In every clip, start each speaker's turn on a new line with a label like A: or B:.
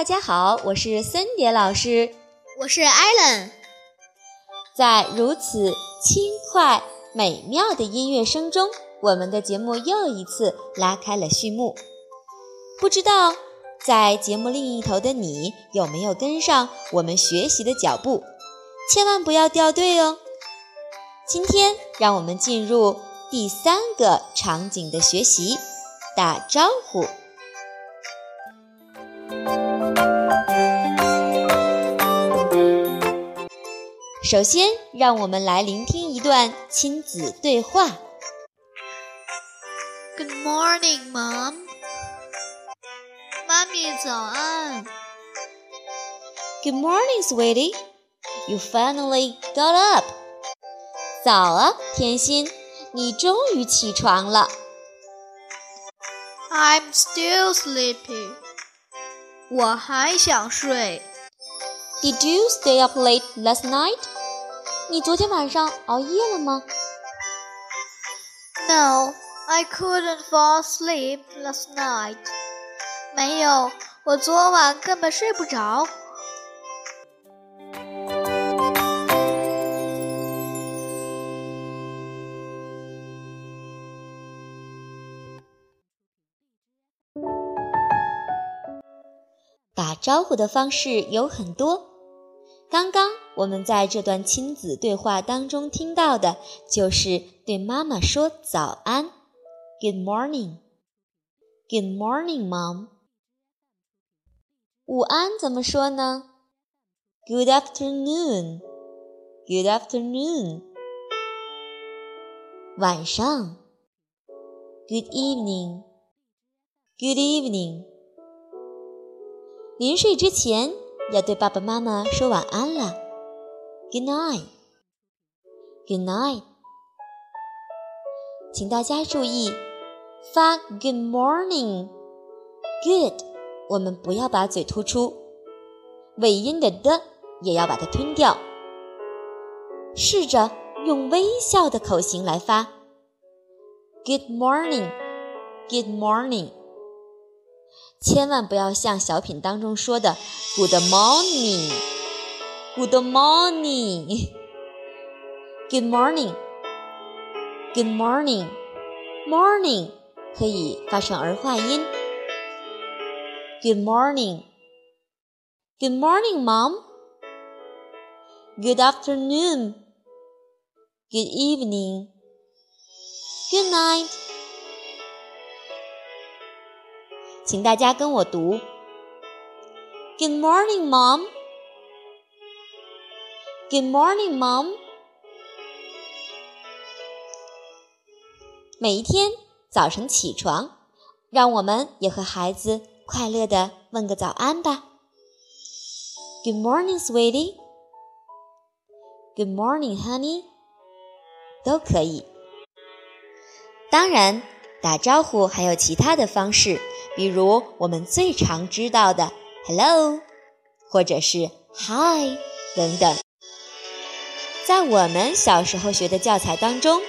A: 大家好，我是森蝶老师，
B: 我是艾伦。
A: 在如此轻快美妙的音乐声中，我们的节目又一次拉开了序幕。不知道在节目另一头的你有没有跟上我们学习的脚步？千万不要掉队哦！今天让我们进入第三个场景的学习，打招呼。首先，让我们来聆听一段亲子对话。
B: Good morning, Mom。妈咪早安。
A: Good morning, sweetie. You finally got up. 早啊，甜心，你终于起床了。
B: I'm still sleepy. 我还想睡。
A: Did you stay up late last night? 你昨天晚上熬夜了吗
B: ？No, I couldn't fall asleep last night. 没有，我昨晚根本睡不着。
A: 打招呼的方式有很多。刚刚我们在这段亲子对话当中听到的，就是对妈妈说早安，Good morning，Good morning, Mom。午安怎么说呢？Good afternoon，Good afternoon。晚上，Good evening，Good evening。临睡之前。要对爸爸妈妈说晚安了，Good night，Good night。请大家注意，发 Good morning，Good，我们不要把嘴突出，尾音的的也要把它吞掉。试着用微笑的口型来发，Good morning，Good morning。千万不要像小品当中说的 “Good morning morning”，“Good morning”，“Good morning”，“Good morning”，“Morning” 可以发成儿化音。“Good morning”，“Good morning, Mom”。“Good afternoon”，“Good evening”，“Good night”。请大家跟我读：Good morning, Mom. Good morning, Mom. 每一天早晨起床，让我们也和孩子快乐的问个早安吧。Good morning, sweetie. Good morning, honey. 都可以。当然，打招呼还有其他的方式。比如我们最常知道的 “hello”，或者是 “hi” 等等，在我们小时候学的教材当中，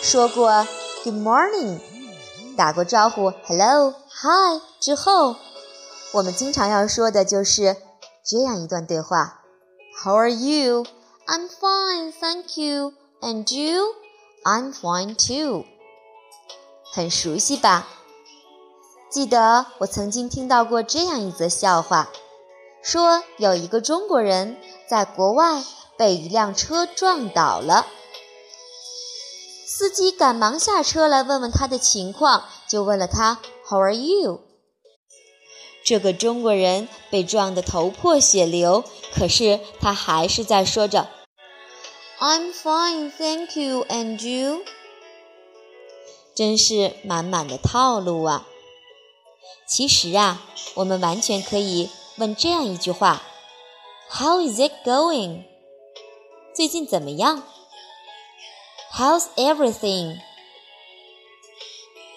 A: 说过 “good morning”，打过招呼 “hello”、“hi” 之后，我们经常要说的就是这样一段对话：“How are you? I'm fine, thank you. And you? I'm fine too.” 很熟悉吧？记得我曾经听到过这样一则笑话，说有一个中国人在国外被一辆车撞倒了，司机赶忙下车来问问他的情况，就问了他 “How are you？” 这个中国人被撞得头破血流，可是他还是在说着 “I'm fine, thank you, and you？” 真是满满的套路啊！其实啊，我们完全可以问这样一句话：How is it going？最近怎么样？How's everything？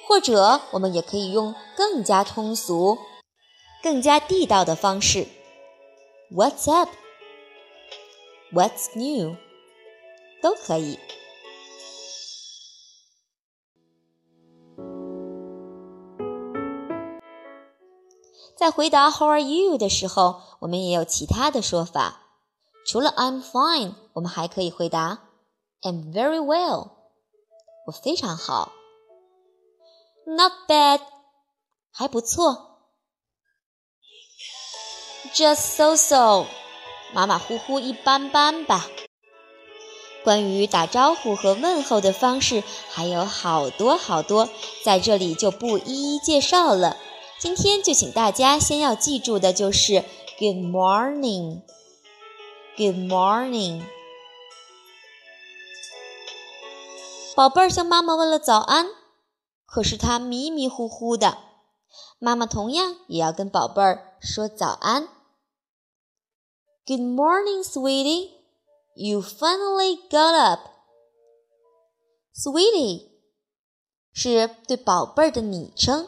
A: 或者我们也可以用更加通俗、更加地道的方式：What's up？What's new？都可以。在回答 How are you 的时候，我们也有其他的说法。除了 I'm fine，我们还可以回答 I'm very well，我非常好。Not bad，还不错。Just so so，马马虎虎，一般般吧。关于打招呼和问候的方式还有好多好多，在这里就不一一介绍了。今天就请大家先要记住的就是 Good morning" Good morning。宝贝儿向妈妈问了早安，可是他迷迷糊糊的。妈妈同样也要跟宝贝儿说早安。Good morning, sweetie. You finally got up, sweetie，是对宝贝儿的昵称，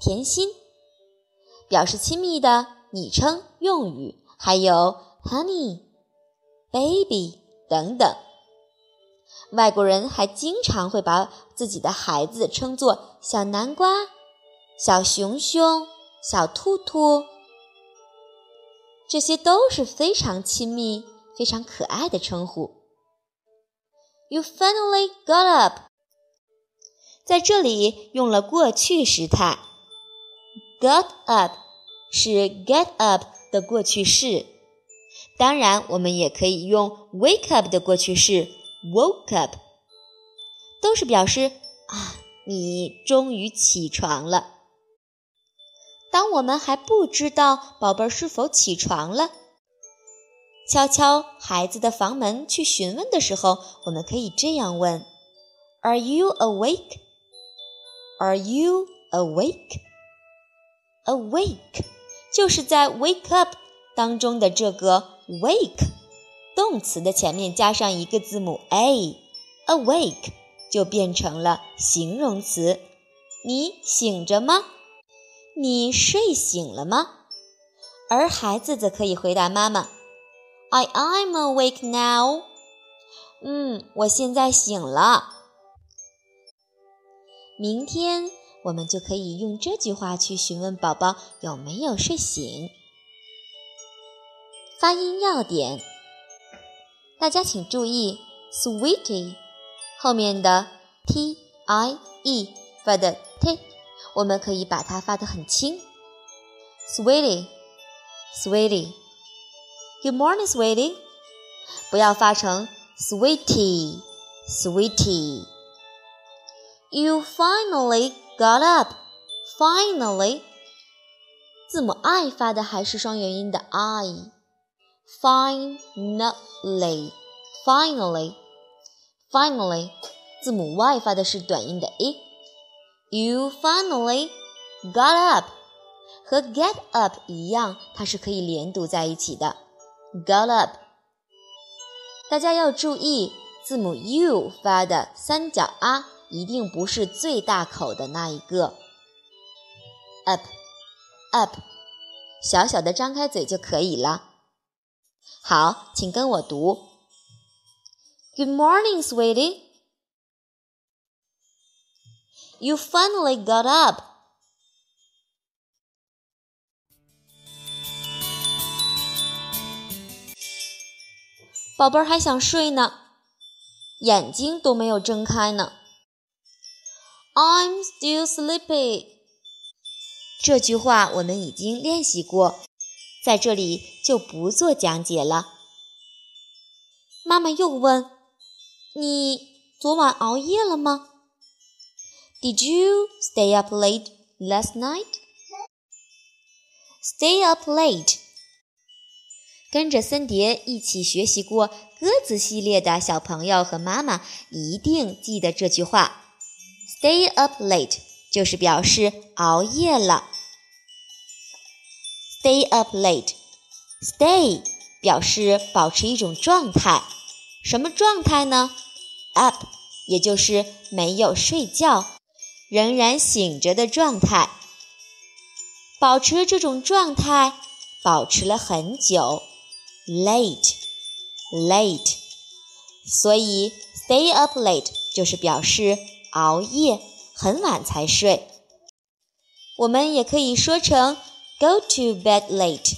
A: 甜心，表示亲密的昵称用语，还有 honey、baby 等等。外国人还经常会把自己的孩子称作小南瓜、小熊熊、小兔兔，这些都是非常亲密。非常可爱的称呼。You finally got up，在这里用了过去时态。Got up 是 get up 的过去式，当然我们也可以用 wake up 的过去式 woke up，都是表示啊，你终于起床了。当我们还不知道宝贝儿是否起床了。敲敲孩子的房门去询问的时候，我们可以这样问：Are you awake? Are you awake? Awake 就是在 wake up 当中的这个 wake 动词的前面加上一个字母 a，awake 就变成了形容词。你醒着吗？你睡醒了吗？而孩子则可以回答妈妈。I am awake now。嗯，我现在醒了。明天我们就可以用这句话去询问宝宝有没有睡醒。发音要点，大家请注意，sweetie 后面的 t i e 发的 t，我们可以把它发得很轻，sweetie，sweetie。Good morning, sweetie。不要发成 sweetie, sweetie。You finally got up. Finally，字母 i 发的还是双元音的 i。Finally, finally, finally，字母 y 发的是短音的 i。You finally got up，和 get up 一样，它是可以连读在一起的。Got up，大家要注意，字母 u 发的三角啊，一定不是最大口的那一个。Up，up，小小的张开嘴就可以了。好，请跟我读。Good morning, sweetie. You finally got up. 宝贝儿还想睡呢，眼睛都没有睁开呢。I'm still sleepy。这句话我们已经练习过，在这里就不做讲解了。妈妈又问：“你昨晚熬夜了吗？”Did you stay up late last night? Stay up late. 跟着森蝶一起学习过鸽子系列的小朋友和妈妈一定记得这句话：“Stay up late” 就是表示熬夜了。Stay up late，stay 表示保持一种状态，什么状态呢？Up，也就是没有睡觉，仍然醒着的状态。保持这种状态，保持了很久。late late，所以 stay up late 就是表示熬夜很晚才睡。我们也可以说成 go to bed late，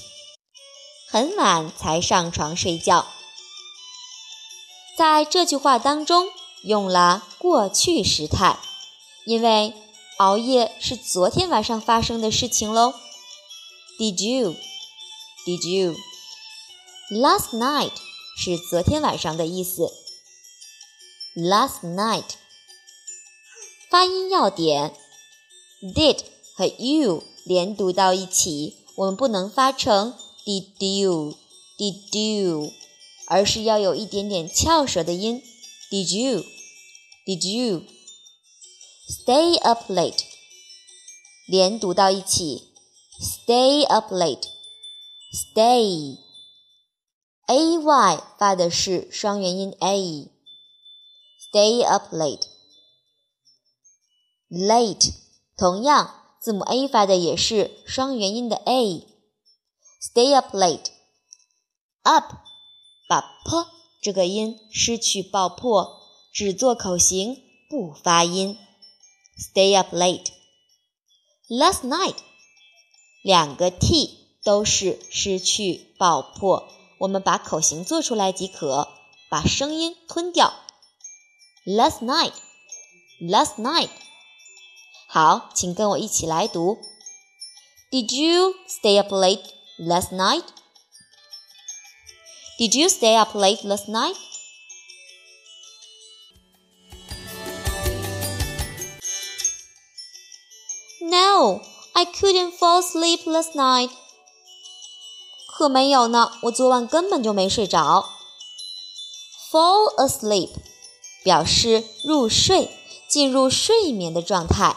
A: 很晚才上床睡觉。在这句话当中用了过去时态，因为熬夜是昨天晚上发生的事情喽。Did you? Did you? Last night 是昨天晚上的意思。Last night。发音要点，did 和 you 连读到一起，我们不能发成 did you, did you，而是要有一点点翘舌的音。Did you? Did you? Stay up late，连读到一起，stay up late, stay。a y 发的是双元音 a，stay up late。late 同样字母 a 发的也是双元音的 a，stay up late。up 把 p 这个音失去爆破，只做口型不发音。Stay up late. Last night，两个 t 都是失去爆破，我们把口型做出来即可，把声音吞掉。Last night, last night。好，请跟我一起来读。Did you stay up late last night? Did you stay up late last night? No, I couldn't fall asleep last night. 可没有呢，我昨晚根本就没睡着。Fall asleep 表示入睡，进入睡眠的状态。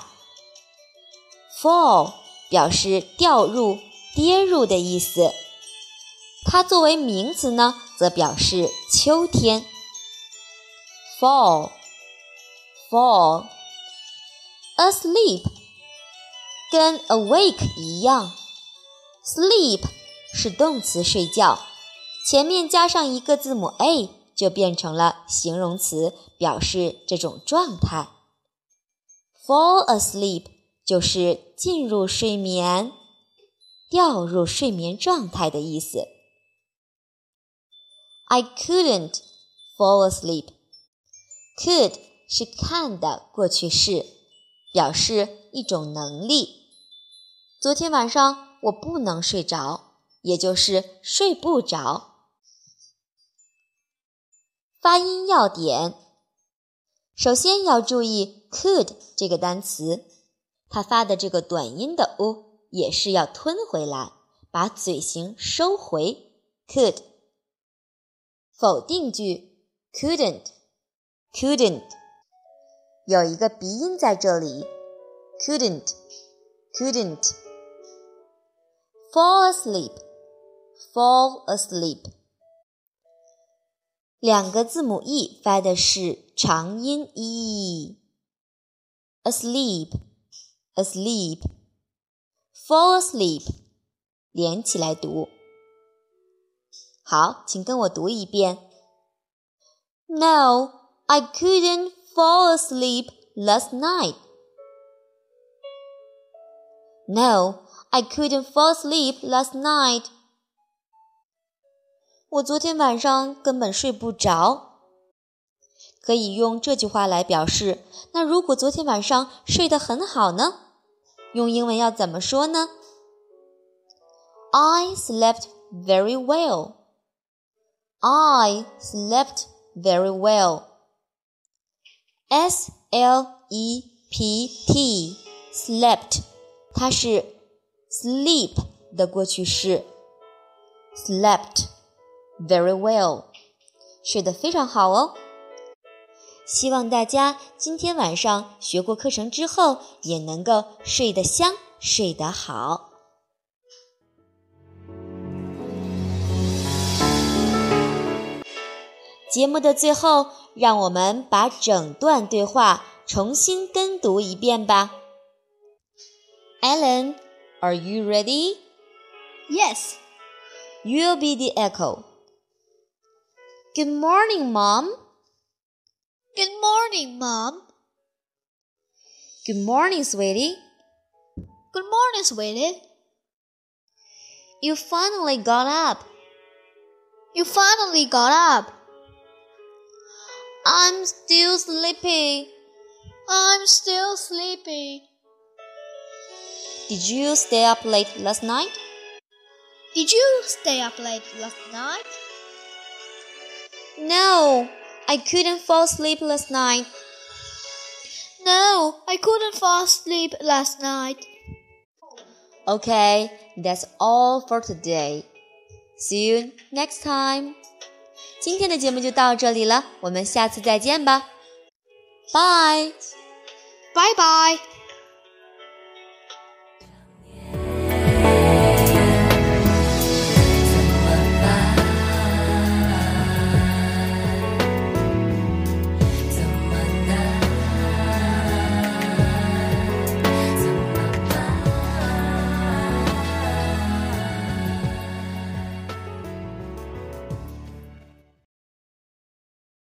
A: Fall 表示掉入、跌入的意思。它作为名词呢，则表示秋天。Fall，fall，asleep。跟 awake 一样，sleep 是动词睡觉，前面加上一个字母 a 就变成了形容词，表示这种状态。Fall asleep 就是进入睡眠、掉入睡眠状态的意思。I couldn't fall asleep. Could 是看的过去式，表示一种能力。昨天晚上我不能睡着，也就是睡不着。发音要点，首先要注意 could 这个单词，它发的这个短音的 u 也是要吞回来，把嘴型收回。could 否定句 couldn't，couldn't 有一个鼻音在这里，couldn't，couldn't。fall asleep, fall asleep。两个字母 e 发的是长音 e，asleep 连起来读。好，请跟我读一遍。No, I couldn't fall asleep last night. No, I couldn't fall asleep last night. 我昨天晚上根本睡不着。可以用这句话来表示。那如果昨天晚上睡得很好呢？ 用英文要怎么说呢？I slept very well. I slept very well. S L E P T slept，它是 sleep 的过去式，slept very well，睡得非常好哦。 希望大家今天晚上学过课程之后，也能够睡得香，睡得好。节目的最后，让我们把整段对话重新跟读一遍吧，Allen。Are you ready?
B: Yes.
A: You'll be the echo. Good morning, Mom.
B: Good morning, Mom.
A: Good morning, sweetie.
B: Good morning, sweetie.
A: You finally got up.
B: You finally got up.
A: I'm still sleepy.
B: I'm still sleepy.
A: Did you stay up late last night?
B: Did you stay up late last night?
A: No, I couldn't fall asleep last night.
B: No, I couldn't fall asleep last night.
A: Okay, that's all for today. See you next time. 今天的节目就到这里了，我们下次再见吧。Bye.
B: Bye bye.